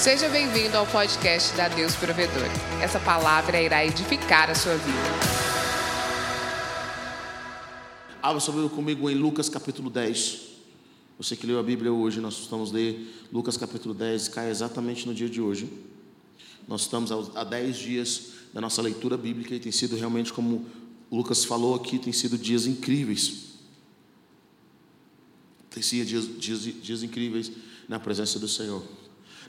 Seja bem-vindo ao podcast da Deus Provedor. Essa palavra irá edificar a sua vida. Abra sua Bíblia comigo em Lucas capítulo 10. Você que leu a Bíblia hoje, nós estamos ler Lucas capítulo 10, cai exatamente no dia de hoje. Nós estamos há 10 dias da nossa leitura bíblica e tem sido realmente, como Lucas falou aqui, tem sido dias incríveis. Tem sido dias, dias, dias incríveis na presença do Senhor.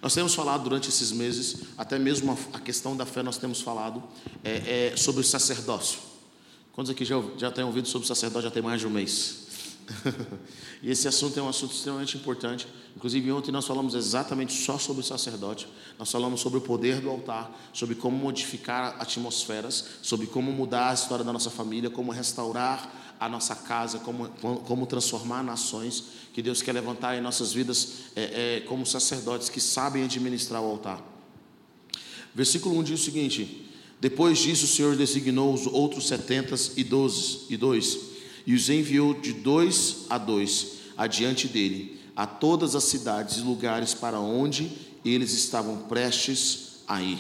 Nós temos falado durante esses meses, até mesmo a, questão da fé, nós temos falado é, é, sobre o sacerdócio. Quantos aqui já, já têm ouvido sobre o sacerdócio já tem mais de um mês? e esse assunto é um assunto extremamente importante. Inclusive, ontem nós falamos exatamente só sobre o sacerdote. Nós falamos sobre o poder do altar, sobre como modificar atmosferas, sobre como mudar a história da nossa família, como restaurar a nossa casa, como, como transformar nações, que Deus quer levantar em nossas vidas é, é, como sacerdotes que sabem administrar o altar. Versículo 1 diz o seguinte: Depois disso, o Senhor designou os outros setenta e doze e dois, e os enviou de dois a dois adiante dele, a todas as cidades e lugares para onde eles estavam prestes a ir.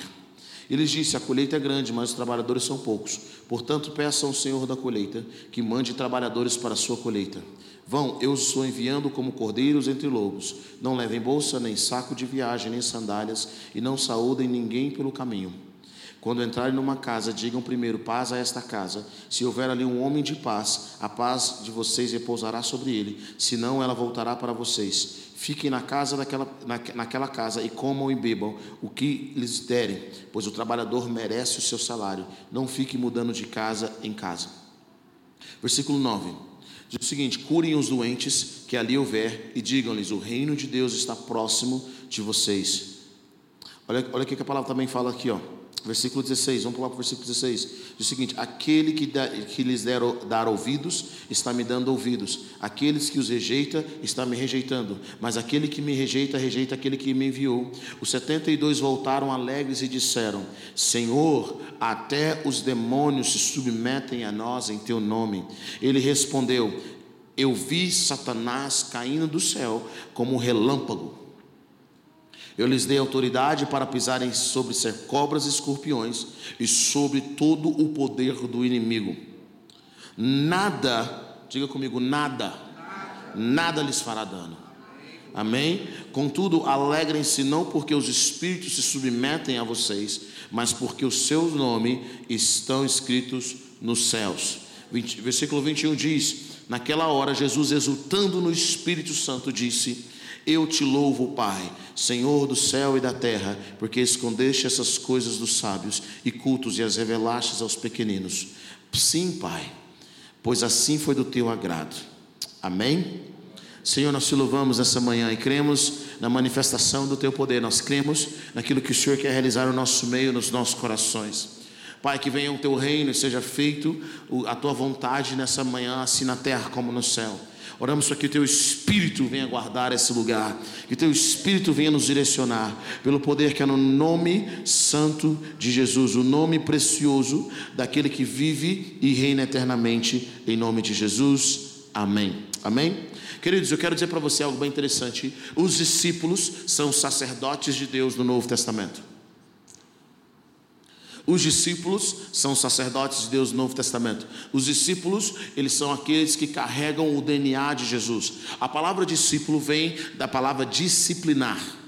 Ele disse: A colheita é grande, mas os trabalhadores são poucos. Portanto, peçam ao Senhor da colheita que mande trabalhadores para a sua colheita. Vão, eu os estou enviando como cordeiros entre lobos. Não levem bolsa, nem saco de viagem, nem sandálias, e não saúdem ninguém pelo caminho. Quando entrarem numa casa, digam primeiro paz a esta casa. Se houver ali um homem de paz, a paz de vocês repousará sobre ele, senão ela voltará para vocês. Fiquem na casa daquela, na, naquela casa e comam e bebam o que lhes derem, pois o trabalhador merece o seu salário. Não fiquem mudando de casa em casa. Versículo 9. Diz o seguinte: curem os doentes que ali houver e digam-lhes: o reino de Deus está próximo de vocês. Olha, olha o que a palavra também fala aqui, ó. Versículo 16, vamos pular para o versículo 16. Diz o seguinte: Aquele que, que lhes der, dar ouvidos, está me dando ouvidos. Aqueles que os rejeita, está me rejeitando. Mas aquele que me rejeita, rejeita aquele que me enviou. Os setenta e dois voltaram alegres e disseram: Senhor, até os demônios se submetem a nós em teu nome. Ele respondeu: Eu vi Satanás caindo do céu como um relâmpago. Eu lhes dei autoridade para pisarem sobre cobras e escorpiões e sobre todo o poder do inimigo. Nada, diga comigo, nada, nada lhes fará dano. Amém? Contudo, alegrem-se não porque os espíritos se submetem a vocês, mas porque os seus nomes estão escritos nos céus. 20, versículo 21 diz: Naquela hora, Jesus, exultando no Espírito Santo, disse: eu te louvo, Pai, Senhor do céu e da terra, porque escondeste essas coisas dos sábios e cultos e as revelastes aos pequeninos. Sim, Pai, pois assim foi do teu agrado. Amém? Senhor, nós te louvamos essa manhã e cremos na manifestação do teu poder, nós cremos naquilo que o Senhor quer realizar no nosso meio, nos nossos corações. Pai, que venha o teu reino e seja feito a tua vontade nessa manhã, assim na terra como no céu. Oramos para que o teu Espírito venha guardar esse lugar, que o teu Espírito venha nos direcionar, pelo poder que é no nome santo de Jesus, o nome precioso daquele que vive e reina eternamente, em nome de Jesus. Amém. Amém? Queridos, eu quero dizer para você algo bem interessante. Os discípulos são sacerdotes de Deus no Novo Testamento. Os discípulos são sacerdotes de Deus no Novo Testamento. Os discípulos, eles são aqueles que carregam o DNA de Jesus. A palavra discípulo vem da palavra disciplinar.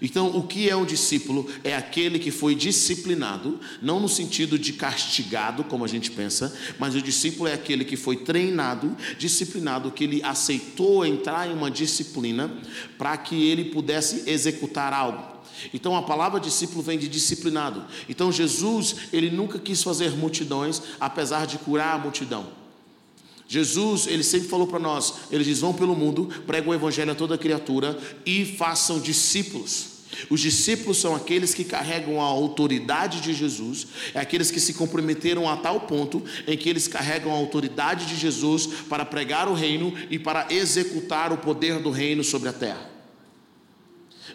Então, o que é um discípulo? É aquele que foi disciplinado, não no sentido de castigado, como a gente pensa, mas o discípulo é aquele que foi treinado, disciplinado, que ele aceitou entrar em uma disciplina para que ele pudesse executar algo. Então a palavra discípulo vem de disciplinado. Então Jesus, ele nunca quis fazer multidões, apesar de curar a multidão. Jesus, ele sempre falou para nós, ele diz: vão pelo mundo, pregam o evangelho a toda criatura e façam discípulos. Os discípulos são aqueles que carregam a autoridade de Jesus, é aqueles que se comprometeram a tal ponto em que eles carregam a autoridade de Jesus para pregar o reino e para executar o poder do reino sobre a terra.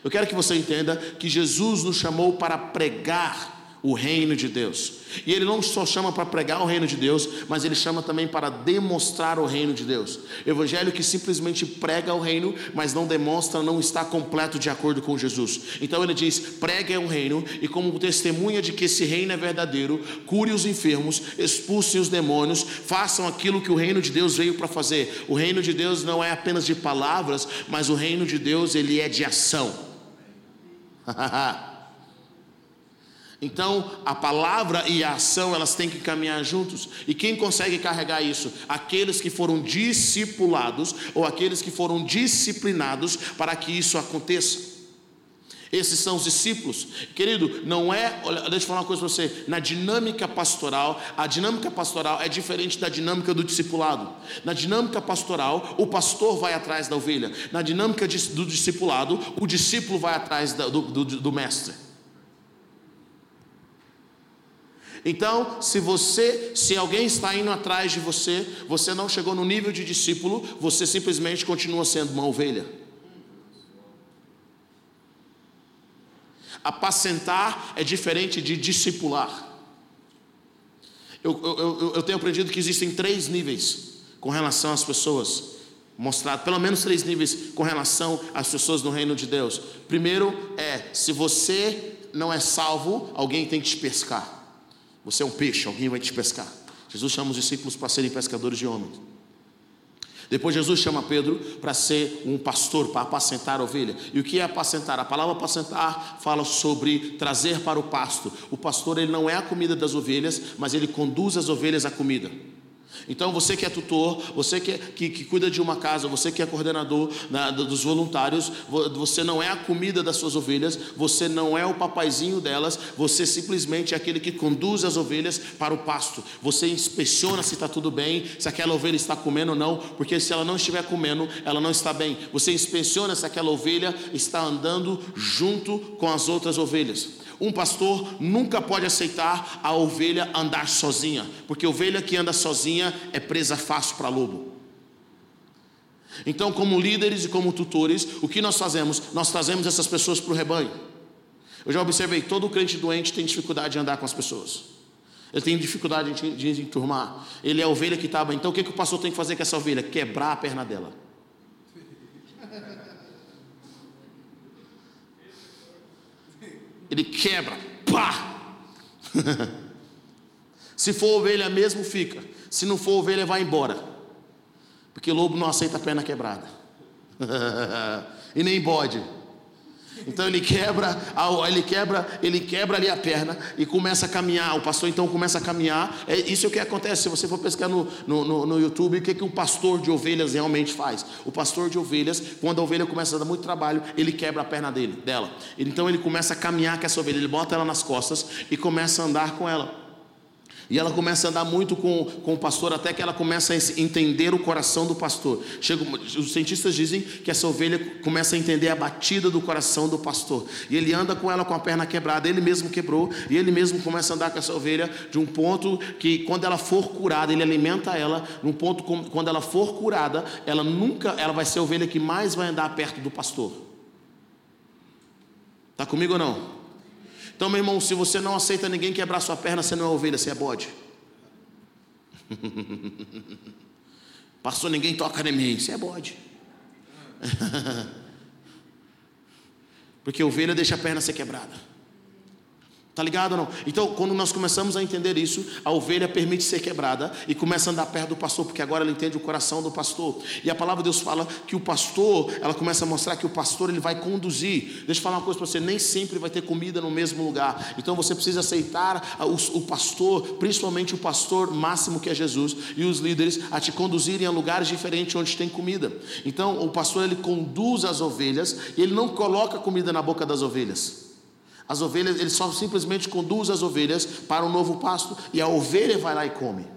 Eu quero que você entenda que Jesus nos chamou para pregar o reino de Deus. E ele não só chama para pregar o reino de Deus, mas ele chama também para demonstrar o reino de Deus. Evangelho que simplesmente prega o reino, mas não demonstra, não está completo de acordo com Jesus. Então ele diz: pregue o reino, e como testemunha de que esse reino é verdadeiro, cure os enfermos, expulse os demônios, façam aquilo que o reino de Deus veio para fazer. O reino de Deus não é apenas de palavras, mas o reino de Deus ele é de ação. Então, a palavra e a ação, elas têm que caminhar juntos. E quem consegue carregar isso? Aqueles que foram discipulados ou aqueles que foram disciplinados para que isso aconteça. Esses são os discípulos. Querido, não é, olha, deixa eu falar uma coisa para você, na dinâmica pastoral, a dinâmica pastoral é diferente da dinâmica do discipulado. Na dinâmica pastoral, o pastor vai atrás da ovelha. Na dinâmica do discipulado, o discípulo vai atrás do, do, do mestre. Então, se você, se alguém está indo atrás de você, você não chegou no nível de discípulo, você simplesmente continua sendo uma ovelha. Apacentar é diferente de discipular. Eu, eu, eu, tenho aprendido que existem três níveis com relação às pessoas, mostrado pelo menos três níveis com relação às pessoas no reino de Deus. Primeiro é: se você não é salvo, alguém tem que te pescar. Você é um peixe, alguém vai te pescar. Jesus chama os discípulos para serem pescadores de homens. Depois Jesus chama Pedro para ser um pastor, para apacentar a ovelha. E o que é apacentar? A palavra apacentar fala sobre trazer para o pasto. O pastor ele não é a comida das ovelhas, mas ele conduz as ovelhas à comida. Então, você que é tutor, você que, é, que, que cuida de uma casa, você que é coordenador na, dos voluntários, você não é a comida das suas ovelhas, você não é o papaizinho delas, você simplesmente é aquele que conduz as ovelhas para o pasto. Você inspeciona se está tudo bem, se aquela ovelha está comendo ou não, porque se ela não estiver comendo, ela não está bem. Você inspeciona se aquela ovelha está andando junto com as outras ovelhas. Um pastor nunca pode aceitar a ovelha andar sozinha, porque ovelha que anda sozinha é presa fácil para lobo. Então, como líderes e como tutores, o que nós fazemos? Nós trazemos essas pessoas para o rebanho. Eu já observei, todo crente doente tem dificuldade de andar com as pessoas. Ele tem dificuldade de, enturmar. Ele é a ovelha que estava. Então, o que, que o pastor tem que fazer com essa ovelha? Quebrar a perna dela. Ele quebra, pá! Se for ovelha mesmo, fica. Se não for ovelha, vai embora. Porque lobo não aceita perna quebrada. e nem bode. Então ele quebra, ele quebra, ele quebra ali a perna e começa a caminhar. O pastor então começa a caminhar. É isso é o que acontece. Se você for no, no, no, no YouTube, o que, que um pastor de ovelhas realmente faz? O pastor de ovelhas, quando a ovelha começa a dar muito trabalho, ele quebra a perna dele, dela. Então ele começa a caminhar com essa ovelha, ele bota ela nas costas e começa a andar com ela. E ela começa a andar muito com, com o pastor, até que ela começa a entender o coração do pastor. Chega, os cientistas dizem que essa ovelha começa a entender a batida do coração do pastor. E ele anda com ela com a perna quebrada, ele mesmo quebrou, e ele mesmo começa a andar com essa ovelha de um ponto que, quando ela for curada, ele alimenta ela, num ponto quando ela for curada, ela nunca, ela vai ser a ovelha que mais vai andar perto do pastor. Está comigo ou não? Então, meu irmão, se você não aceita ninguém quebrar sua perna, você não é ovelha, você é bode. Passou, ninguém toca em mim, você é bode. Porque ovelha deixa a perna ser quebrada. Tá ligado ou não? Então, quando nós começamos a entender isso, a ovelha permite ser quebrada e começa a andar perto do pastor, porque agora ela entende o coração do pastor. E a palavra de Deus fala que o pastor, ela começa a mostrar que o pastor ele vai conduzir. Deixa eu falar uma coisa para você: nem sempre vai ter comida no mesmo lugar. Então você precisa aceitar o, o pastor, principalmente o pastor máximo que é Jesus, e os líderes a te conduzirem a lugares diferentes onde tem comida. Então o pastor ele conduz as ovelhas e ele não coloca comida na boca das ovelhas. As ovelhas, ele só simplesmente conduz as ovelhas para um novo pasto e a ovelha vai lá e come.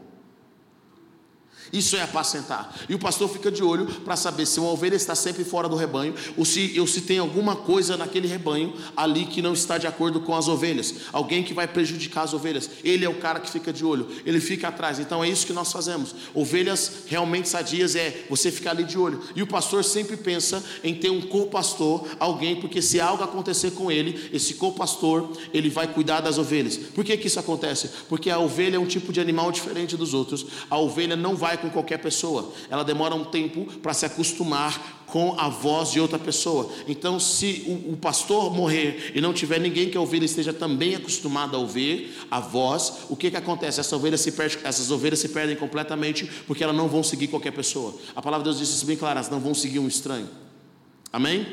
Isso é apacentar. E o pastor fica de olho para saber se uma ovelha está sempre fora do rebanho ou se, ou se tem alguma coisa naquele rebanho ali que não está de acordo com as ovelhas. Alguém que vai prejudicar as ovelhas. Ele é o cara que fica de olho. Ele fica atrás. Então é isso que nós fazemos. Ovelhas realmente sadias é você ficar ali de olho. E o pastor sempre pensa em ter um co-pastor, alguém, porque se algo acontecer com ele, esse co-pastor, ele vai cuidar das ovelhas. Por que, que isso acontece? Porque a ovelha é um tipo de animal diferente dos outros. A ovelha não vai com qualquer pessoa. Ela demora um tempo para se acostumar com a voz de outra pessoa. Então, se o, o, pastor morrer e não tiver ninguém que a ovelha esteja também acostumada a ouvir a voz, o que, que acontece? Essa ovelha se perde, essas ovelhas se perdem completamente porque elas não vão seguir qualquer pessoa. A palavra de Deus diz isso bem claro: elas não vão seguir um estranho. Amém?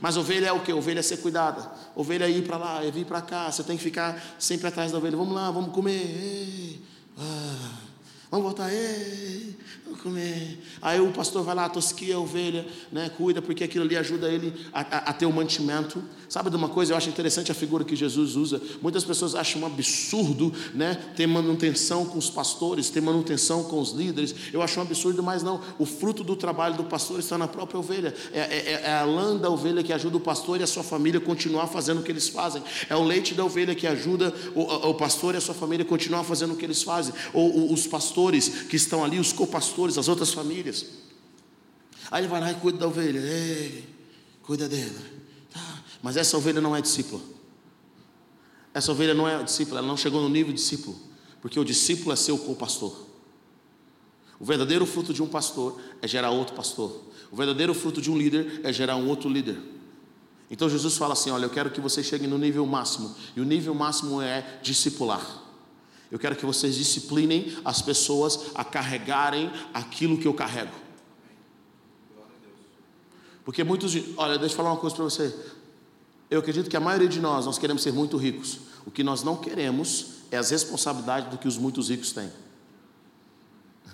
Mas ovelha é o que? Ovelha é ser cuidada. Ovelha é ir para lá, é vir para cá. Você tem que ficar sempre atrás da ovelha. Vamos lá, vamos comer. Ei. Ah. Vamos voltar, ei, vamos comer. Aí o pastor vai lá, tosquia a ovelha, né, cuida, porque aquilo ali ajuda ele a, a, a, ter o mantimento. Sabe de uma coisa? Eu acho interessante a figura que Jesus usa. Muitas pessoas acham um absurdo né, ter manutenção com os pastores, ter manutenção com os líderes. Eu acho um absurdo, mas não. O fruto do trabalho do pastor está na própria ovelha. É, é, é a lã da ovelha que ajuda o pastor e a sua família a continuar fazendo o que eles fazem. É o leite da ovelha que ajuda o, o pastor e a sua família a continuar fazendo o que eles fazem. Ou os pastores pastores que estão ali, os copastores, as outras famílias. Aí ele vai lá e cuida da ovelha, Ei, cuida dela. Tá. Mas essa ovelha não é discípula. Essa ovelha não é discípula, ela não chegou no nível de discípulo, porque o discípulo é seu co-pastor. O verdadeiro fruto de um pastor é gerar outro pastor. O verdadeiro fruto de um líder é gerar um outro líder. Então Jesus fala assim: Olha, eu quero que você chegue no nível máximo, e o nível máximo é discipular. Eu quero que vocês disciplinem as pessoas a carregarem aquilo que eu carrego. Porque muitos, olha, deixa eu falar uma coisa para você. Eu acredito que a maioria de nós, nós queremos ser muito ricos. O que nós não queremos é as responsabilidades do que os muitos ricos têm.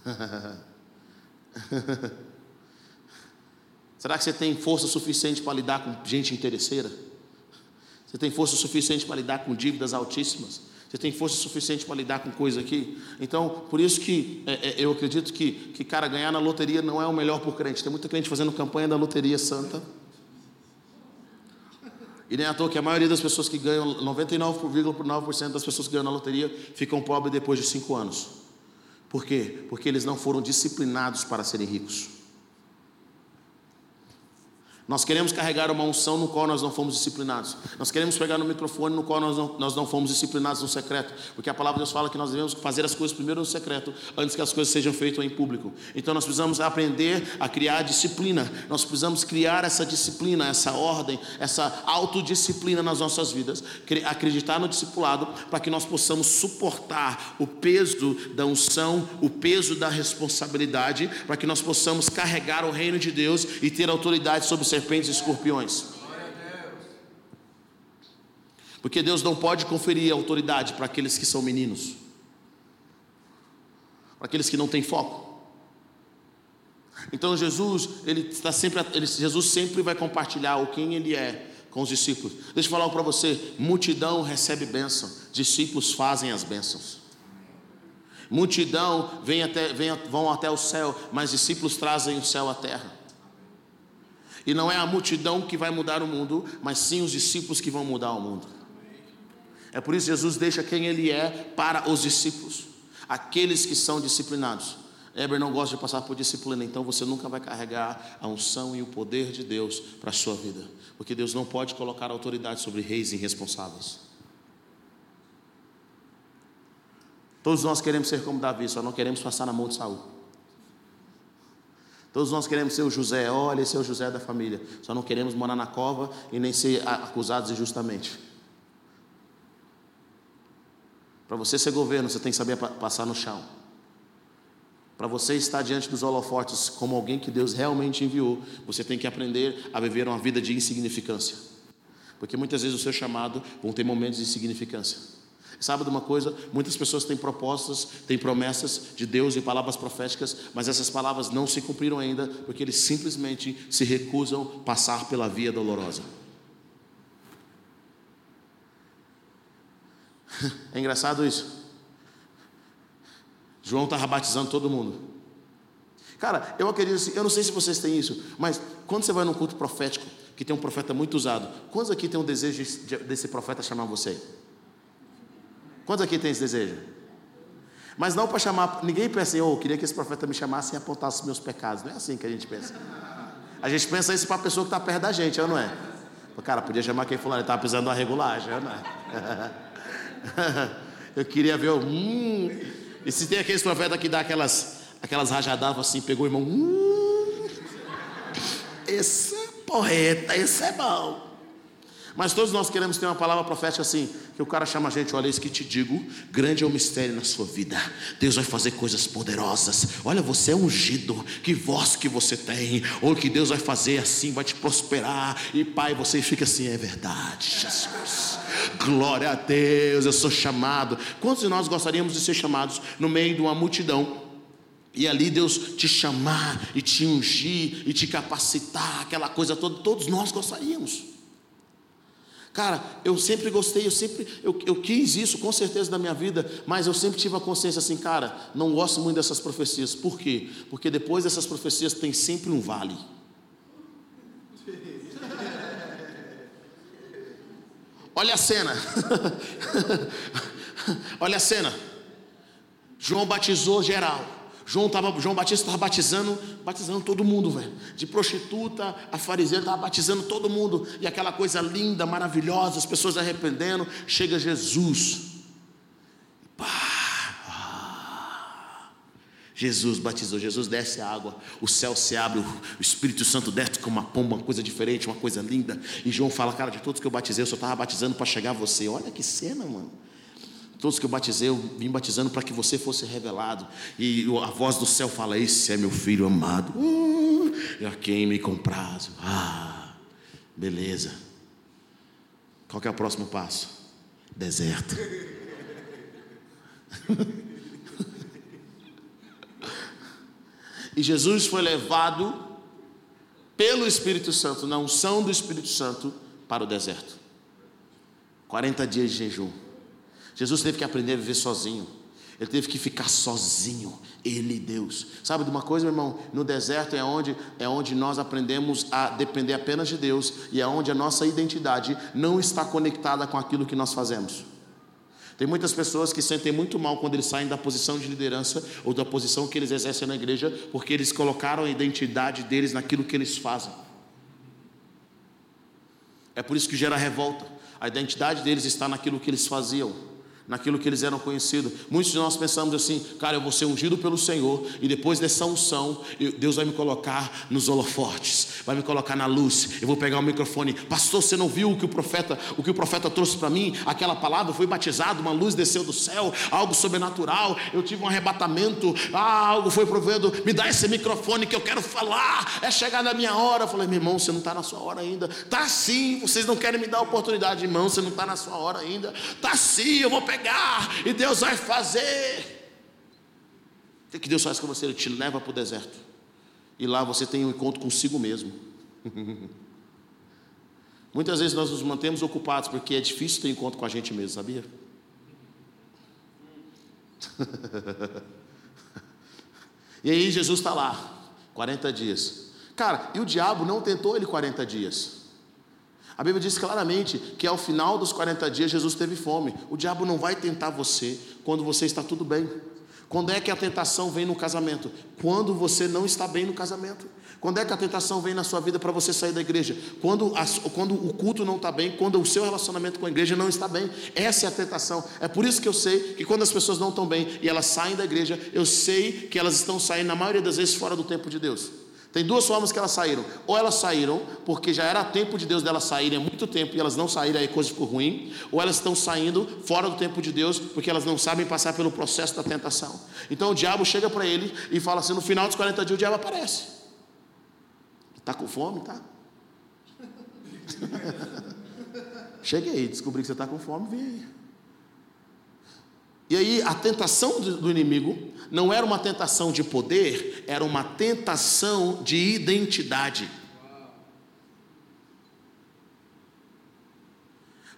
Será que você tem força suficiente para lidar com gente interesseira? Você tem força suficiente para lidar com dívidas altíssimas? Você tem força suficiente para lidar com coisa aqui? Então, por isso que é, é, eu acredito que, que, cara, ganhar na loteria não é o melhor por crente. Tem muita crente fazendo campanha da loteria santa. E nem à toa que a maioria das pessoas que ganham, 99,9% das pessoas que ganham na loteria ficam pobres depois de cinco anos. Por quê? Porque eles não foram disciplinados para serem ricos. Nós queremos carregar uma unção no qual nós não fomos disciplinados. Nós queremos pegar no microfone no qual nós não, nós não fomos disciplinados no secreto. Porque a palavra de Deus fala que nós devemos fazer as coisas primeiro no secreto, antes que as coisas sejam feitas em público. Então nós precisamos aprender a criar disciplina. Nós precisamos criar essa disciplina, essa ordem, essa autodisciplina nas nossas vidas. Acreditar no discipulado para que nós possamos suportar o peso da unção, o peso da responsabilidade, para que nós possamos carregar o reino de Deus e ter autoridade sobre o serpentes e escorpiões. Porque Deus não pode conferir autoridade para aqueles que são meninos, para aqueles que não têm foco. Então Jesus, ele está sempre, ele, Jesus sempre vai compartilhar o quem ele é com os discípulos. Deixa eu falar para você: multidão recebe bênção, discípulos fazem as bênçãos. Multidão vem até, vem, vão até o céu, mas discípulos trazem o céu à terra. E não é a multidão que vai mudar o mundo, mas sim os discípulos que vão mudar o mundo. É por isso que Jesus deixa quem ele é para os discípulos, aqueles que são disciplinados. Eber não gosta de passar por disciplina, então você nunca vai carregar a unção e o poder de Deus para a sua vida, porque Deus não pode colocar autoridade sobre reis irresponsáveis. Todos nós queremos ser como Davi, só não queremos passar na mão de Saul. Todos nós queremos ser o José, olha, esse é o José da família. Só não queremos morar na cova e nem ser acusados injustamente. Para você ser governo, você tem que saber passar no chão. Para você estar diante dos holofotes como alguém que Deus realmente enviou, você tem que aprender a viver uma vida de insignificância. Porque muitas vezes o seu chamado vão ter momentos de insignificância. Sabe de uma coisa? Muitas pessoas têm propostas, têm promessas de Deus e palavras proféticas, mas essas palavras não se cumpriram ainda porque eles simplesmente se recusam a passar pela via dolorosa. É engraçado isso. João estava batizando todo mundo. Cara, eu acredito assim, eu não sei se vocês têm isso, mas quando você vai num culto profético, que tem um profeta muito usado, quantos aqui tem um desejo desse profeta chamar você? Quantos aqui tem esse desejo? Mas não para chamar, ninguém pensa assim, oh, eu queria que esse profeta me chamasse e apontasse meus pecados. Não é assim que a gente pensa. A gente pensa isso para a pessoa que está perto da gente, não é? Cara, podia chamar quem falou, ele estava precisando de uma regulagem, não é? Eu queria ver. Hum, e se tem aqueles profetas que dá aquelas, aquelas rajadadas assim, pegou o irmão. Hum, esse é porreta, esse é bom. Mas todos nós queremos ter uma palavra profética assim, que o cara chama a gente, olha isso que te digo, grande é o mistério na sua vida. Deus vai fazer coisas poderosas. Olha, você é ungido, que voz que você tem, ou que Deus vai fazer assim, vai te prosperar. E pai, você fica assim, é verdade, Jesus. Glória a Deus, eu sou chamado. Quantos de nós gostaríamos de ser chamados no meio de uma multidão? E ali Deus te chamar e te ungir e te capacitar, aquela coisa toda, todos nós gostaríamos. Cara, eu sempre gostei, eu sempre, eu, eu quis isso com certeza na minha vida, mas eu sempre tive a consciência assim, cara, não gosto muito dessas profecias. Por quê? Porque depois dessas profecias tem sempre um vale. Olha a cena. Olha a cena. João batizou geral. João, tava, João Batista estava batizando, batizando todo mundo, velho. De prostituta a fariseira, estava batizando todo mundo. E aquela coisa linda, maravilhosa, as pessoas arrependendo. Chega Jesus. Pá. Jesus batizou, Jesus desce a água, o céu se abre, o Espírito Santo desce como uma pomba, uma coisa diferente, uma coisa linda. E João fala, cara, de todos que eu batizei, eu só estava batizando para chegar a você. Olha que cena, mano. Todos que eu batizei, eu vim batizando para que você fosse revelado. E a voz do céu fala: Esse é meu filho amado, uh, a quem me compraz. Ah, beleza. Qual é o próximo passo? Deserto. e Jesus foi levado pelo Espírito Santo, na unção do Espírito Santo, para o deserto. 40 dias de jejum. Jesus teve que aprender a viver sozinho. Ele teve que ficar sozinho, ele e Deus. Sabe de uma coisa, meu irmão? No deserto é onde é onde nós aprendemos a depender apenas de Deus e é onde a nossa identidade não está conectada com aquilo que nós fazemos. Tem muitas pessoas que sentem muito mal quando eles saem da posição de liderança ou da posição que eles exercem na igreja, porque eles colocaram a identidade deles naquilo que eles fazem. É por isso que gera revolta. A identidade deles está naquilo que eles faziam naquilo que eles eram conhecidos. Muitos de nós pensamos assim, cara, eu vou ser ungido pelo Senhor e depois dessa unção, Deus vai me colocar nos holofotes, vai me colocar na luz. Eu vou pegar o microfone, pastor, você não viu o que o profeta, o que o profeta trouxe para mim? Aquela palavra foi batizado, uma luz desceu do céu, algo sobrenatural. Eu tive um arrebatamento, ah, algo foi provendo. Me dá esse microfone que eu quero falar. É chegar na minha hora. Eu falei, meu irmão, você não está na sua hora ainda. Tá sim. Vocês não querem me dar a oportunidade, irmão. Você não está na sua hora ainda. Tá sim. Eu vou pegar e Deus vai fazer. O que, Deus faz com você? Ele te leva para o deserto. E lá você tem um encontro consigo mesmo. Muitas vezes nós nos mantemos ocupados porque é difícil ter encontro com a gente mesmo, sabia? e aí Jesus está lá, 40 dias. Cara, e o diabo não tentou ele 40 dias. A Bíblia diz claramente que ao final dos 40 dias Jesus teve fome. O diabo não vai tentar você quando você está tudo bem. Quando é que a tentação vem no casamento? Quando você não está bem no casamento. Quando é que a tentação vem na sua vida para você sair da igreja? Quando, quando o culto não está bem, quando o seu relacionamento com a igreja não está bem. Essa é a tentação. É por isso que eu sei que quando as pessoas não estão bem e elas saem da igreja, eu sei que elas estão saindo, na maioria das vezes, fora do tempo de Deus. Tem duas formas que elas saíram. Ou elas saíram porque já era tempo de Deus delas saírem há muito tempo e elas não saíram, aí coisa ficou ruim. Ou elas estão saindo fora do tempo de Deus porque elas não sabem passar pelo processo da tentação. Então o diabo chega para ele e fala assim: no final dos 40 dias o diabo aparece. Está com fome, tá? Cheguei, descobri que você está com fome, vem aí. E aí a tentação do inimigo não era uma tentação de poder, era uma tentação de identidade.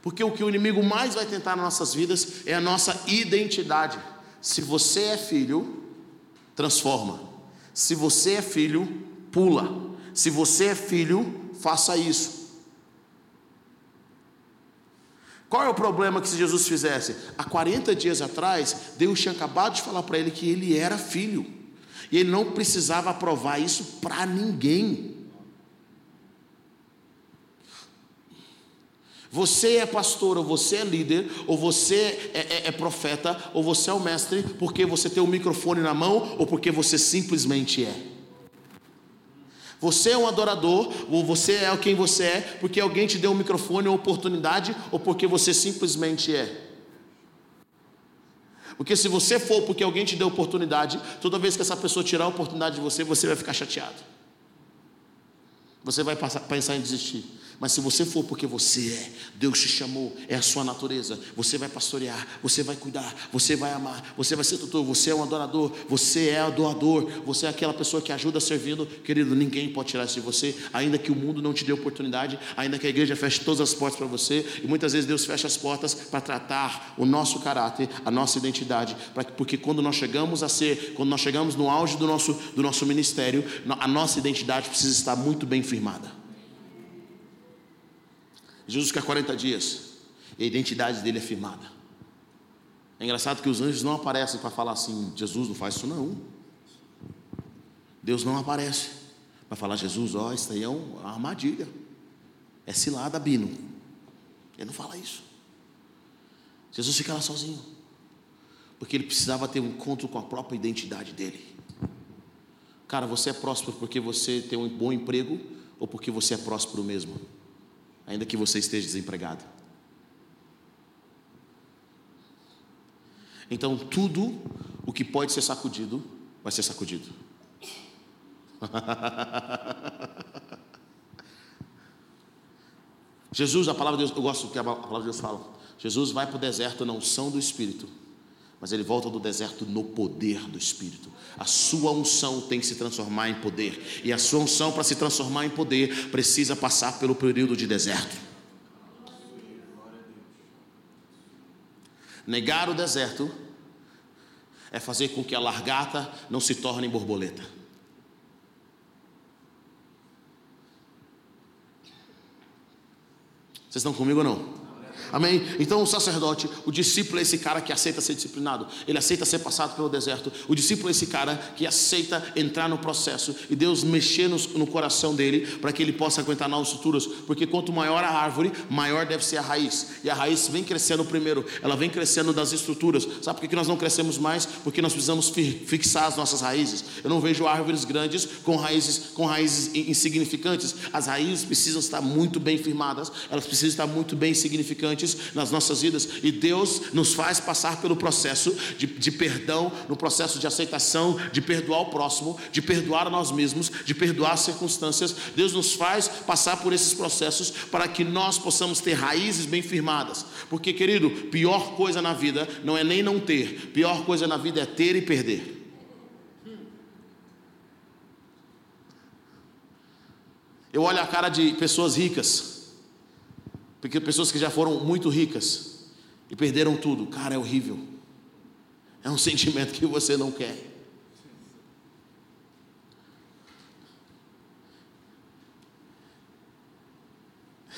Porque o que o inimigo mais vai tentar nas nossas vidas é a nossa identidade. Se você é filho, transforma. Se você é filho, pula. Se você é filho, faça isso. Qual é o problema que se Jesus fizesse? Há 40 dias atrás, Deus tinha acabado de falar para ele que ele era filho. E ele não precisava provar isso para ninguém. Você é pastor, ou você é líder, ou você é, é, é, profeta, ou você é o mestre, porque você tem o microfone na mão, ou porque você simplesmente é. Você é um adorador, ou você é quem você é, porque alguém te deu um microfone ou oportunidade, ou porque você simplesmente é. Porque se você for porque alguém te deu oportunidade, toda vez que essa pessoa tirar a oportunidade de você, você vai ficar chateado. Você vai passar, pensar em desistir. Mas se você for porque você é, Deus te chamou, é a sua natureza, você vai pastorear, você vai cuidar, você vai amar, você vai ser tutor, você é um adorador, você é doador, você é aquela pessoa que ajuda servindo, querido, ninguém pode tirar isso de você, ainda que o mundo não te dê oportunidade, ainda que a igreja feche todas as portas para você, e muitas vezes Deus fecha as portas para tratar o nosso caráter, a nossa identidade, porque quando nós chegamos a ser, quando nós chegamos no auge do nosso, do nosso ministério, a nossa identidade precisa estar muito bem firmada. Jesus fica 40 dias e a identidade dele é firmada. É engraçado que os anjos não aparecem para falar assim: Jesus não faz isso não. Deus não aparece para falar: Jesus, ó, isso aí é uma armadilha, é cilada, Bino. Ele não fala isso. Jesus fica lá sozinho, porque ele precisava ter um encontro com a própria identidade dele. Cara, você é próspero porque você tem um bom emprego ou porque você é próspero mesmo? Ainda que você esteja desempregado. Então, tudo o que pode ser sacudido, vai ser sacudido. Jesus, a palavra de Deus, eu gosto do que a palavra de Deus fala. Jesus vai para o deserto na unção do Espírito, mas ele volta do deserto no poder do Espírito. A sua unção tem que se transformar em poder. E a sua unção, para se transformar em poder, precisa passar pelo período de deserto. Negar o deserto é fazer com que a largata não se torne borboleta. Vocês estão comigo ou não? Amém? Então o sacerdote, o discípulo é esse cara que aceita ser disciplinado, ele aceita ser passado pelo deserto. O discípulo é esse cara que aceita entrar no processo e Deus mexer no, no coração dele para que ele possa aguentar novas estruturas, porque quanto maior a árvore, maior deve ser a raiz. E a raiz vem crescendo primeiro, ela vem crescendo das estruturas. Sabe por que nós não crescemos mais? Porque nós precisamos fixar as nossas raízes. Eu não vejo árvores grandes com raízes com raízes insignificantes. As raízes precisam estar muito bem firmadas, elas precisam estar muito bem significantes nas nossas vidas e Deus nos faz passar pelo processo de, de perdão, no processo de aceitação, de perdoar o próximo, de perdoar a nós mesmos, de perdoar as circunstâncias. Deus nos faz passar por esses processos para que nós possamos ter raízes bem firmadas, porque, querido, pior coisa na vida não é nem não ter, pior coisa na vida é ter e perder. Eu olho a cara de pessoas ricas porque pessoas que já foram muito ricas e perderam tudo, cara, é horrível. É um sentimento que você não quer.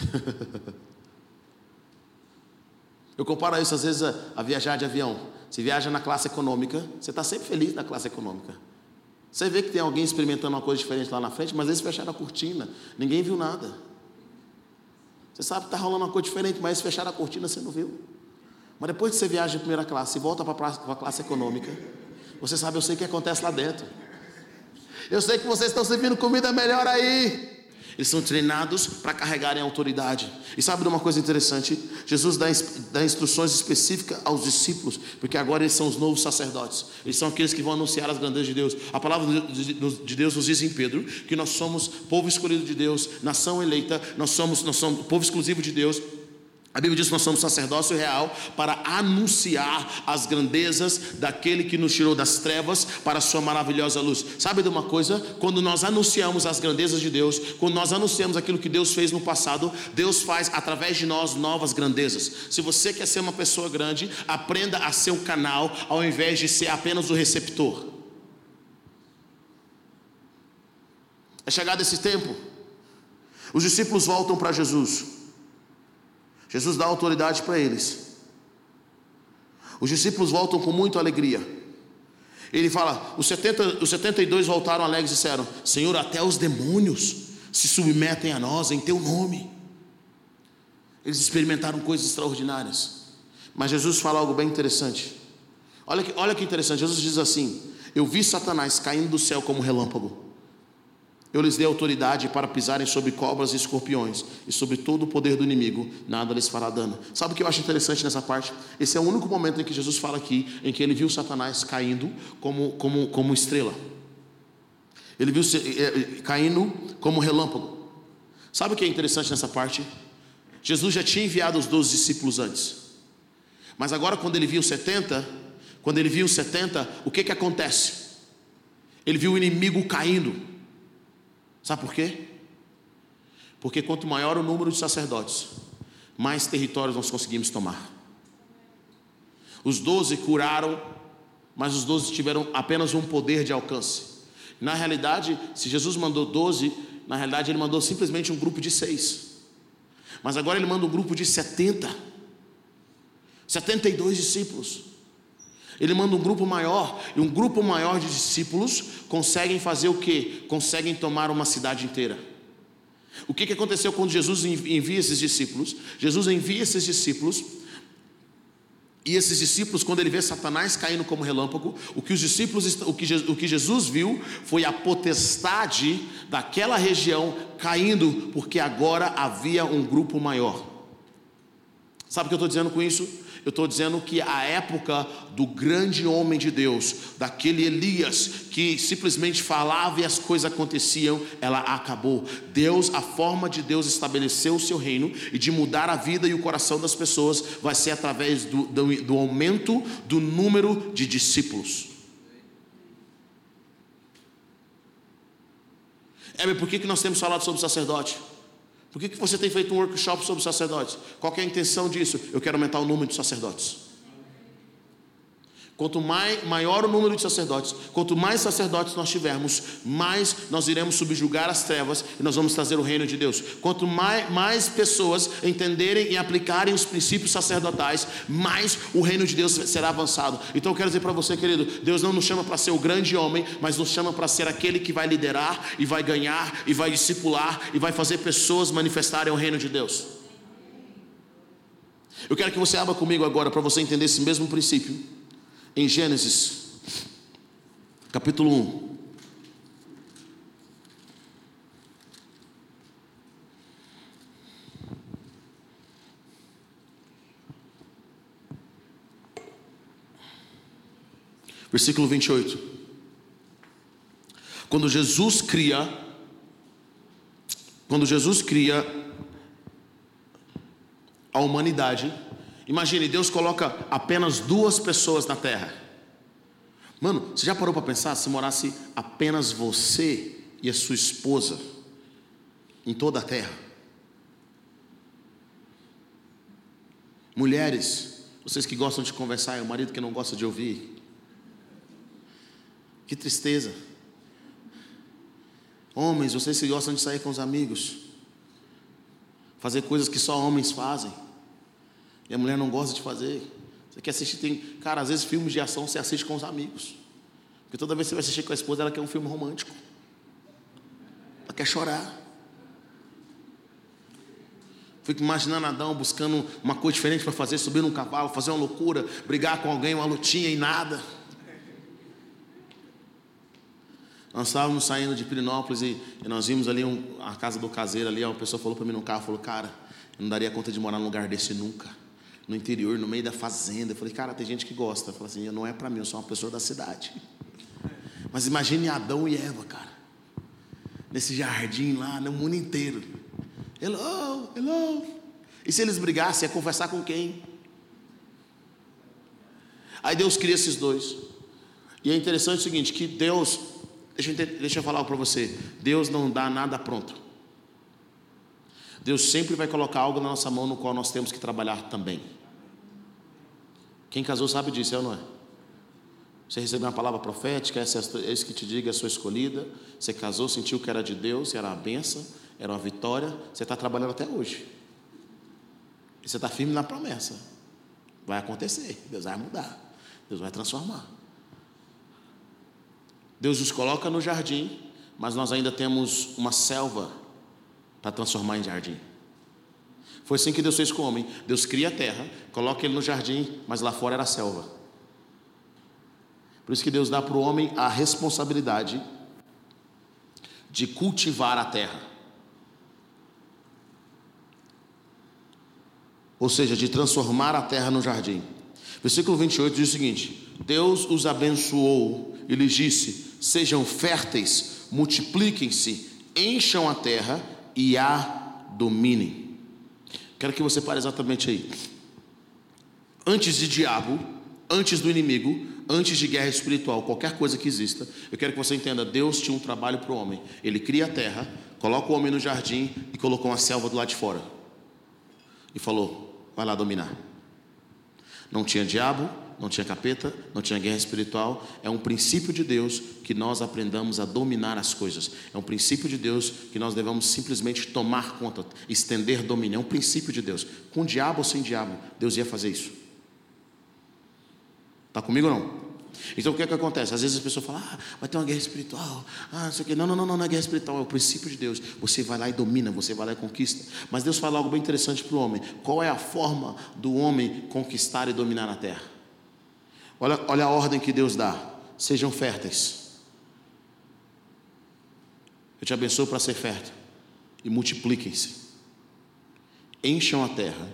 Eu comparo isso às vezes a, a, viajar de avião. Se viaja na classe econômica, você está sempre feliz na classe econômica. Você vê que tem alguém experimentando uma coisa diferente lá na frente, mas eles fecharam a cortina, ninguém viu nada. Você sabe que está rolando uma coisa diferente, mas se fechar a cortina você não viu. Mas depois que você viaja de primeira classe e volta para a classe econômica, você sabe, eu sei o que acontece lá dentro. Eu sei que vocês estão servindo comida melhor aí. Eles são treinados para carregarem autoridade. E sabe de uma coisa interessante? Jesus dá, dá instruções específicas aos discípulos, porque agora eles são os novos sacerdotes. Eles são aqueles que vão anunciar as grandezas de Deus. A palavra de Deus nos diz em Pedro que nós somos povo escolhido de Deus, nação eleita, nós somos, nós somos povo exclusivo de Deus. A Bíblia diz que nós somos sacerdócio real para anunciar as grandezas daquele que nos tirou das trevas para a sua maravilhosa luz. Sabe de uma coisa? Quando nós anunciamos as grandezas de Deus, quando nós anunciamos aquilo que Deus fez no passado, Deus faz através de nós novas grandezas. Se você quer ser uma pessoa grande, aprenda a ser o canal ao invés de ser apenas o receptor. É chegado esse tempo. Os discípulos voltam para Jesus. Jesus dá autoridade para eles. Os discípulos voltam com muita alegria. Ele fala: os, 70, os 72 voltaram alegres e disseram: Senhor, até os demônios se submetem a nós em teu nome. Eles experimentaram coisas extraordinárias. Mas Jesus fala algo bem interessante. Olha que, olha que interessante. Jesus diz assim: Eu vi Satanás caindo do céu como relâmpago. Eu lhes dei autoridade para pisarem sobre cobras e escorpiões, e sobre todo o poder do inimigo, nada lhes fará dano. Sabe o que eu acho interessante nessa parte? Esse é o único momento em que Jesus fala aqui, em que ele viu Satanás caindo como, como, como estrela. Ele viu eh, eh, caindo como relâmpago. Sabe o que é interessante nessa parte? Jesus já tinha enviado os 12 discípulos antes. Mas agora, quando ele viu 70, quando ele viu 70, o que que acontece? Ele viu o inimigo caindo. Sabe por quê? Porque quanto maior o número de sacerdotes, mais territórios nós conseguimos tomar. Os doze curaram, mas os doze tiveram apenas um poder de alcance. Na realidade, se Jesus mandou doze, na realidade ele mandou simplesmente um grupo de seis. Mas agora ele manda um grupo de setenta. Setenta e dois discípulos. Ele manda um grupo maior, e um grupo maior de discípulos conseguem fazer o que? Conseguem tomar uma cidade inteira. O que, que aconteceu quando Jesus envia esses discípulos? Jesus envia esses discípulos, e esses discípulos, quando ele vê Satanás caindo como relâmpago, o que os discípulos, o que, o que Jesus viu foi a potestade daquela região caindo, porque agora havia um grupo maior. Sabe o que eu estou dizendo com isso? Eu estou dizendo que a época do grande homem de Deus, daquele Elias que simplesmente falava e as coisas aconteciam, ela acabou. Deus, a forma de Deus estabelecer o seu reino e de mudar a vida e o coração das pessoas vai ser através do, do, do aumento do número de discípulos. É, por que, que nós temos falado sobre sacerdote? Por que, que você tem feito um workshop sobre sacerdotes? Qual é a intenção disso? Eu quero aumentar o número de sacerdotes. Quanto mais, maior o número de sacerdotes, quanto mais sacerdotes nós tivermos, mais nós iremos subjugar as trevas e nós vamos trazer o reino de Deus. Quanto mais, mais pessoas entenderem e aplicarem os princípios sacerdotais, mais o reino de Deus será avançado. Então eu quero dizer para você, querido, Deus não nos chama para ser o grande homem, mas nos chama para ser aquele que vai liderar e vai ganhar e vai discipular e vai fazer pessoas manifestarem o reino de Deus. Eu quero que você abra comigo agora para você entender esse mesmo princípio em Gênesis, capítulo 1. Versículo 28. Quando Jesus cria, quando Jesus cria a humanidade, Imagine, Deus coloca apenas duas pessoas na terra. Mano, você já parou para pensar se morasse apenas você e a sua esposa em toda a terra? Mulheres, vocês que gostam de conversar e o marido que não gosta de ouvir. Que tristeza. Homens, vocês que gostam de sair com os amigos, fazer coisas que só homens fazem. E a mulher não gosta de fazer. Você quer assistir, tem, cara, às vezes filmes de ação você assiste com os amigos. Porque toda vez que você vai assistir com a esposa, ela quer um filme romântico. Ela quer chorar. Fico imaginando Adão buscando uma coisa diferente para fazer, subir num cavalo, fazer uma loucura, brigar com alguém, uma lutinha e nada. Nós estávamos saindo de Pirinópolis e, e nós vimos ali um, a casa do caseiro ali, uma pessoa falou para mim no carro, falou, cara, eu não daria conta de morar num lugar desse nunca no interior, no meio da fazenda. Eu falei, cara, tem gente que gosta. Eu falei assim, não é para mim, eu sou uma pessoa da cidade. Mas imagine Adão e Eva, cara. Nesse jardim lá, no mundo inteiro. Hello, hello. E se eles brigassem, ia conversar com quem? Aí Deus cria esses dois. E é interessante o seguinte, que Deus, deixa eu, deixa eu falar para você, Deus não dá nada pronto. Deus sempre vai colocar algo na nossa mão no qual nós temos que trabalhar também. Quem casou sabe disso, é ou não é? Você recebeu uma palavra profética, essa é isso que te diga, a sua escolhida. Você casou, sentiu que era de Deus, era uma benção, era uma vitória. Você está trabalhando até hoje. E você está firme na promessa. Vai acontecer, Deus vai mudar, Deus vai transformar. Deus nos coloca no jardim, mas nós ainda temos uma selva para transformar em jardim. Foi assim que Deus fez com o homem. Deus cria a terra, coloca ele no jardim, mas lá fora era selva. Por isso que Deus dá para o homem a responsabilidade de cultivar a terra. Ou seja, de transformar a terra no jardim. Versículo 28 diz o seguinte: Deus os abençoou e lhes disse: Sejam férteis, multipliquem-se, encham a terra e a dominem. Quero que você pare exatamente aí. Antes de diabo, antes do inimigo, antes de guerra espiritual, qualquer coisa que exista, eu quero que você entenda: Deus tinha um trabalho para o homem. Ele cria a terra, coloca o homem no jardim e colocou uma selva do lado de fora. E falou: vai lá dominar. Não tinha diabo, não tinha capeta, não tinha guerra espiritual. É um princípio de Deus que nós aprendamos a dominar as coisas. É um princípio de Deus que nós devemos simplesmente tomar conta, estender domínio. É um princípio de Deus. Com diabo ou sem diabo, Deus ia fazer isso. Está comigo ou não? Então o que é que acontece? Às vezes as pessoas falam, ah, vai ter uma guerra espiritual, ah, não sei o quê. Não, não, não, não, não é guerra espiritual, é o princípio de Deus. Você vai lá e domina, você vai lá e conquista. Mas Deus fala algo bem interessante para o homem. Qual é a forma do homem conquistar e dominar a terra? Olha, olha a ordem que Deus dá. Sejam férteis. Eu te abençoo para ser fértil. E multipliquem-se. Encham a terra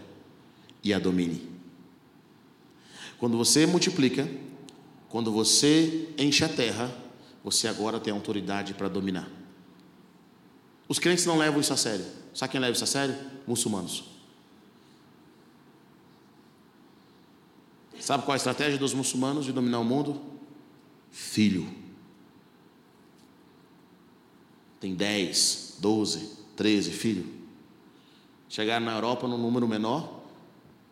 e a dominem. Quando você multiplica, quando você enche a terra, você agora tem autoridade para dominar. Os crentes não levam isso a sério. Sabe quem leva isso a sério? Muçulmanos. Sabe qual a estratégia dos muçulmanos de dominar o mundo? Filho. Tem 10, 12, 13 filhos. Chegaram na Europa num número menor,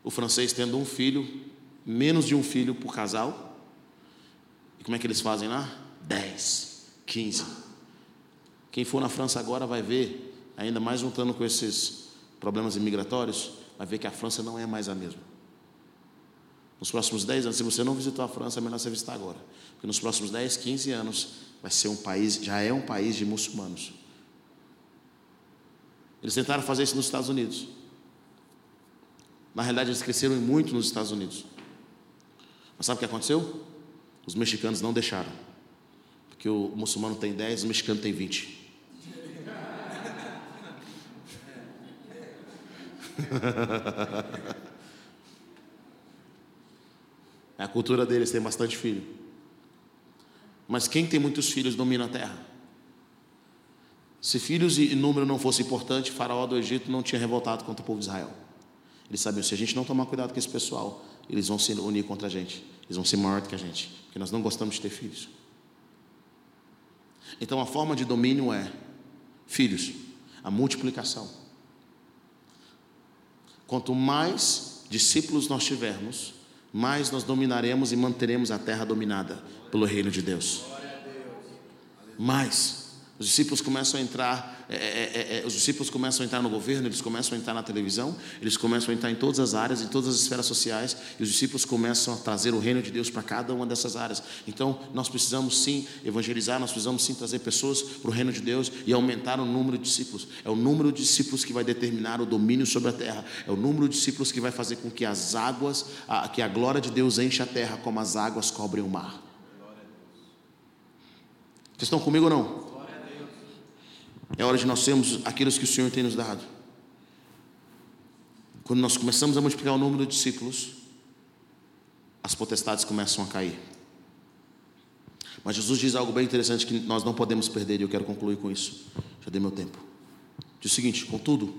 o francês tendo um filho, menos de um filho por casal. E como é que eles fazem lá? 10, 15. Quem for na França agora vai ver, ainda mais juntando com esses problemas imigratórios, vai ver que a França não é mais a mesma. Nos próximos 10 anos, se você não visitou a França, é melhor você visitar agora. Porque nos próximos 10, 15 anos, vai ser um país, já é um país de muçulmanos. Eles tentaram fazer isso nos Estados Unidos. Na realidade, eles cresceram muito nos Estados Unidos. Mas sabe o que aconteceu? Os mexicanos não deixaram. Porque o muçulmano tem 10, o mexicano tem 20. É a cultura deles, tem bastante filho. Mas quem tem muitos filhos domina a terra. Se filhos e número não fosse importante, Faraó do Egito não tinha revoltado contra o povo de Israel. Eles sabiam, se a gente não tomar cuidado com esse pessoal, eles vão se unir contra a gente. Eles vão ser maior do que a gente, porque nós não gostamos de ter filhos. Então a forma de domínio é filhos, a multiplicação. Quanto mais discípulos nós tivermos, mais nós dominaremos e manteremos a terra dominada pelo reino de Deus. Mais. Os discípulos começam a entrar, é, é, é, é, os discípulos começam a entrar no governo, eles começam a entrar na televisão, eles começam a entrar em todas as áreas, em todas as esferas sociais, e os discípulos começam a trazer o reino de Deus para cada uma dessas áreas. Então, nós precisamos sim evangelizar, nós precisamos sim trazer pessoas para o reino de Deus e aumentar o número de discípulos. É o número de discípulos que vai determinar o domínio sobre a terra. É o número de discípulos que vai fazer com que as águas, a, que a glória de Deus enche a terra como as águas cobrem o mar. Vocês estão comigo ou não? É hora de nós sermos aqueles que o Senhor tem nos dado. Quando nós começamos a multiplicar o número de discípulos, as potestades começam a cair. Mas Jesus diz algo bem interessante que nós não podemos perder, e eu quero concluir com isso. Já dei meu tempo. Diz o seguinte: contudo,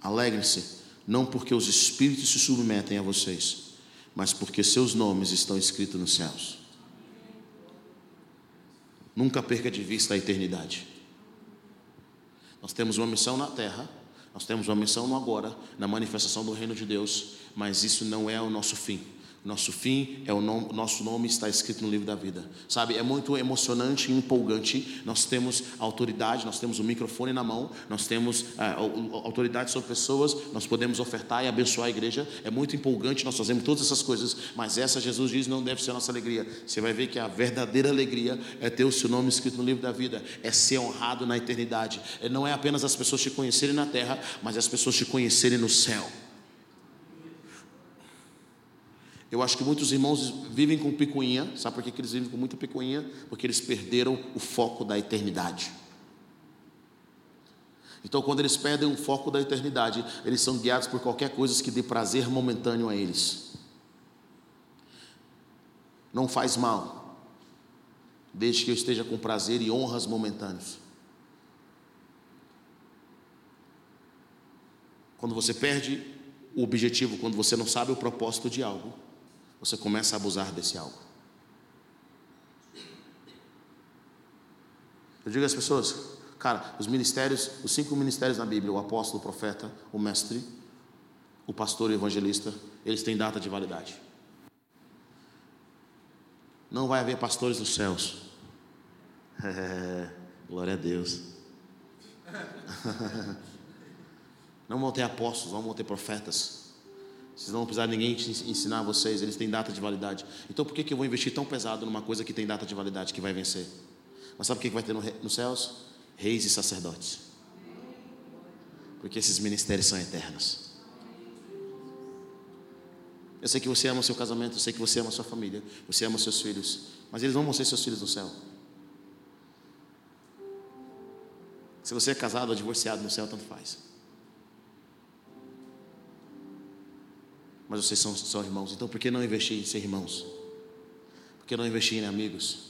alegrem-se, não porque os espíritos se submetem a vocês, mas porque seus nomes estão escritos nos céus. Nunca perca de vista a eternidade. Nós temos uma missão na terra, nós temos uma missão no agora, na manifestação do reino de Deus, mas isso não é o nosso fim. Nosso fim é o nome, nosso nome está escrito no livro da vida. Sabe, é muito emocionante e empolgante. Nós temos autoridade, nós temos o microfone na mão, nós temos é, autoridade sobre pessoas, nós podemos ofertar e abençoar a igreja. É muito empolgante, nós fazemos todas essas coisas, mas essa Jesus diz não deve ser a nossa alegria. Você vai ver que a verdadeira alegria é ter o seu nome escrito no livro da vida, é ser honrado na eternidade. É, não é apenas as pessoas te conhecerem na terra, mas as pessoas te conhecerem no céu. Eu acho que muitos irmãos vivem com picuinha, sabe por que eles vivem com muita picuinha? Porque eles perderam o foco da eternidade. Então, quando eles perdem o foco da eternidade, eles são guiados por qualquer coisa que dê prazer momentâneo a eles. Não faz mal, desde que eu esteja com prazer e honras momentâneos. Quando você perde o objetivo, quando você não sabe o propósito de algo, você começa a abusar desse algo. Eu digo às pessoas, cara, os ministérios, os cinco ministérios na Bíblia, o apóstolo, o profeta, o mestre, o pastor e o evangelista, eles têm data de validade. Não vai haver pastores nos céus. É, glória a Deus. Não vão ter apóstolos, não vão ter profetas. Vocês não precisar ninguém ensinar vocês, eles têm data de validade. Então por que, que eu vou investir tão pesado numa coisa que tem data de validade, que vai vencer? Mas sabe o que vai ter nos céus? Reis e sacerdotes. Porque esses ministérios são eternos. Eu sei que você ama o seu casamento, eu sei que você ama a sua família, você ama os seus filhos, mas eles vão ser seus filhos no céu. Se você é casado ou divorciado no céu, tanto faz. Mas vocês são, são irmãos. Então por que não investir em ser irmãos? Por que não investir em amigos?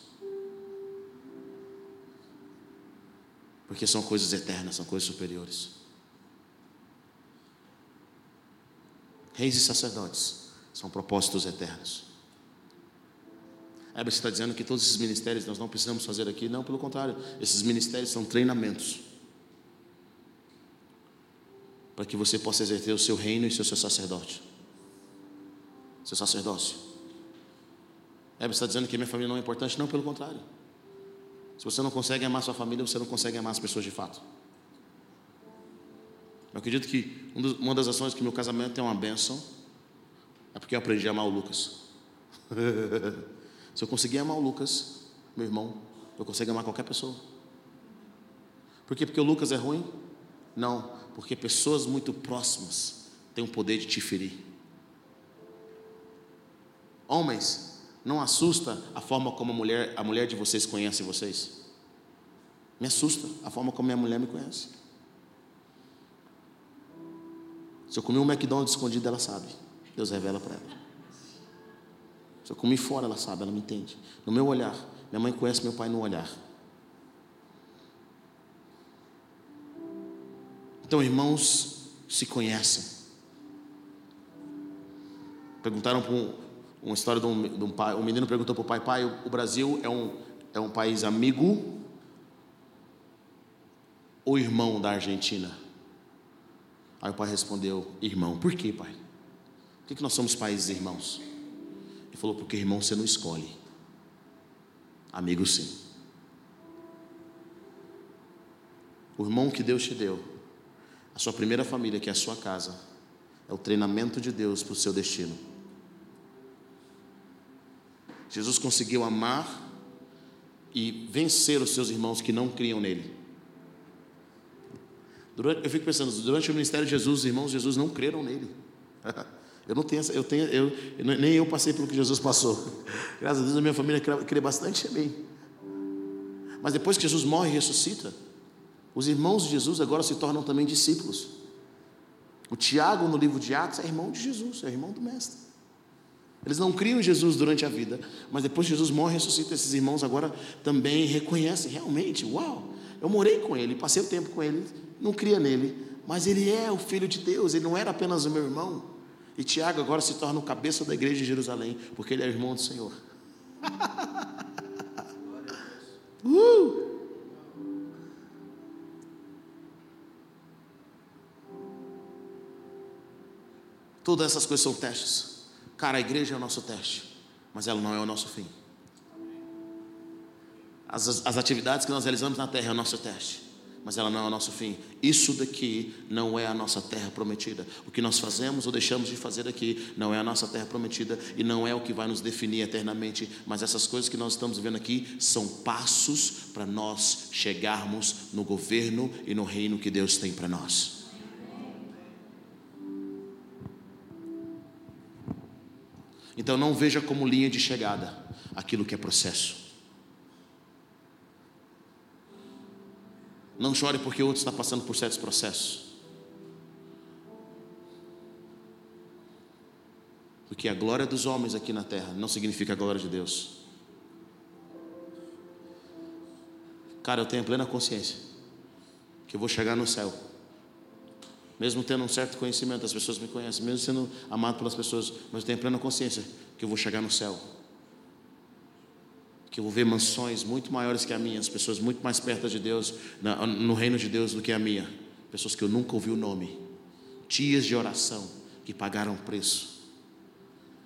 Porque são coisas eternas, são coisas superiores. Reis e sacerdotes são propósitos eternos. Heber está dizendo que todos esses ministérios nós não precisamos fazer aqui, não, pelo contrário, esses ministérios são treinamentos para que você possa exercer o seu reino e o seu sacerdote seu sacerdócio. Heber está dizendo que minha família não é importante? Não, pelo contrário. Se você não consegue amar sua família, você não consegue amar as pessoas de fato. Eu acredito que uma das ações que meu casamento é uma bênção é porque eu aprendi a amar o Lucas. Se eu conseguir amar o Lucas, meu irmão, eu consigo amar qualquer pessoa. Por quê? Porque o Lucas é ruim? Não, porque pessoas muito próximas têm o poder de te ferir. Homens, não assusta a forma como a mulher, a mulher de vocês conhece vocês? Me assusta a forma como minha mulher me conhece. Se eu comi um McDonald's escondido, ela sabe. Deus revela para ela. Se eu comi fora, ela sabe, ela me entende. No meu olhar, minha mãe conhece meu pai no olhar. Então, irmãos se conhecem. Perguntaram para um, uma história de um, de um pai. Um menino perguntou para o pai: pai, o Brasil é um, é um país amigo ou irmão da Argentina? Aí o pai respondeu: irmão. Por quê, pai? Por que, que nós somos países irmãos? Ele falou: porque irmão você não escolhe, amigo sim. O irmão que Deus te deu, a sua primeira família, que é a sua casa, é o treinamento de Deus para o seu destino. Jesus conseguiu amar e vencer os seus irmãos que não criam nele. Durante, eu fico pensando, durante o ministério de Jesus, os irmãos de Jesus não creram nele. Eu não tenho, eu tenho, eu, nem eu passei pelo que Jesus passou. Graças a Deus, a minha família crê, bastante em. Mas depois que Jesus morre e ressuscita, os irmãos de Jesus agora se tornam também discípulos. O Tiago, no livro de Atos, é irmão de Jesus, é irmão do Mestre. Eles não criam Jesus durante a vida, mas depois Jesus morre e ressuscita, esses irmãos agora também reconhecem realmente, uau, eu morei com ele, passei o tempo com ele, não cria nele, mas ele é o filho de Deus, ele não era apenas o meu irmão. E Tiago agora se torna o cabeça da igreja de Jerusalém, porque ele é irmão do Senhor. uh! Todas essas coisas são testes Cara, a igreja é o nosso teste, mas ela não é o nosso fim. As, as atividades que nós realizamos na terra é o nosso teste, mas ela não é o nosso fim. Isso daqui não é a nossa terra prometida. O que nós fazemos ou deixamos de fazer aqui não é a nossa terra prometida e não é o que vai nos definir eternamente. Mas essas coisas que nós estamos vendo aqui são passos para nós chegarmos no governo e no reino que Deus tem para nós. Então não veja como linha de chegada aquilo que é processo. Não chore porque outro está passando por certos processos. Porque a glória dos homens aqui na terra não significa a glória de Deus. Cara, eu tenho plena consciência que eu vou chegar no céu. Mesmo tendo um certo conhecimento, as pessoas me conhecem, mesmo sendo amado pelas pessoas, mas eu tenho plena consciência que eu vou chegar no céu. Que eu vou ver mansões muito maiores que a minha, as pessoas muito mais perto de Deus, no reino de Deus do que a minha. Pessoas que eu nunca ouvi o nome. Dias de oração que pagaram preço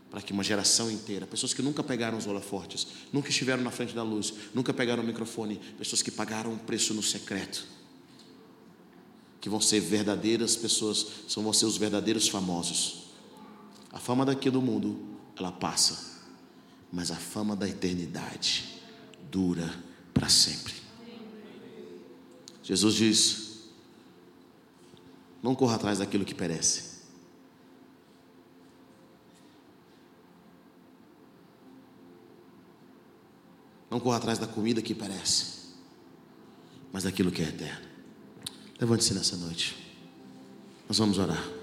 para que uma geração inteira, pessoas que nunca pegaram os holofortes, nunca estiveram na frente da luz, nunca pegaram o microfone, pessoas que pagaram um preço no secreto que vão ser verdadeiras pessoas, são vão ser os verdadeiros famosos. A fama daqui do mundo, ela passa, mas a fama da eternidade dura para sempre. Jesus diz: Não corra atrás daquilo que perece. Não corra atrás da comida que perece, mas daquilo que é eterno. Levante-se nessa noite. Nós vamos orar.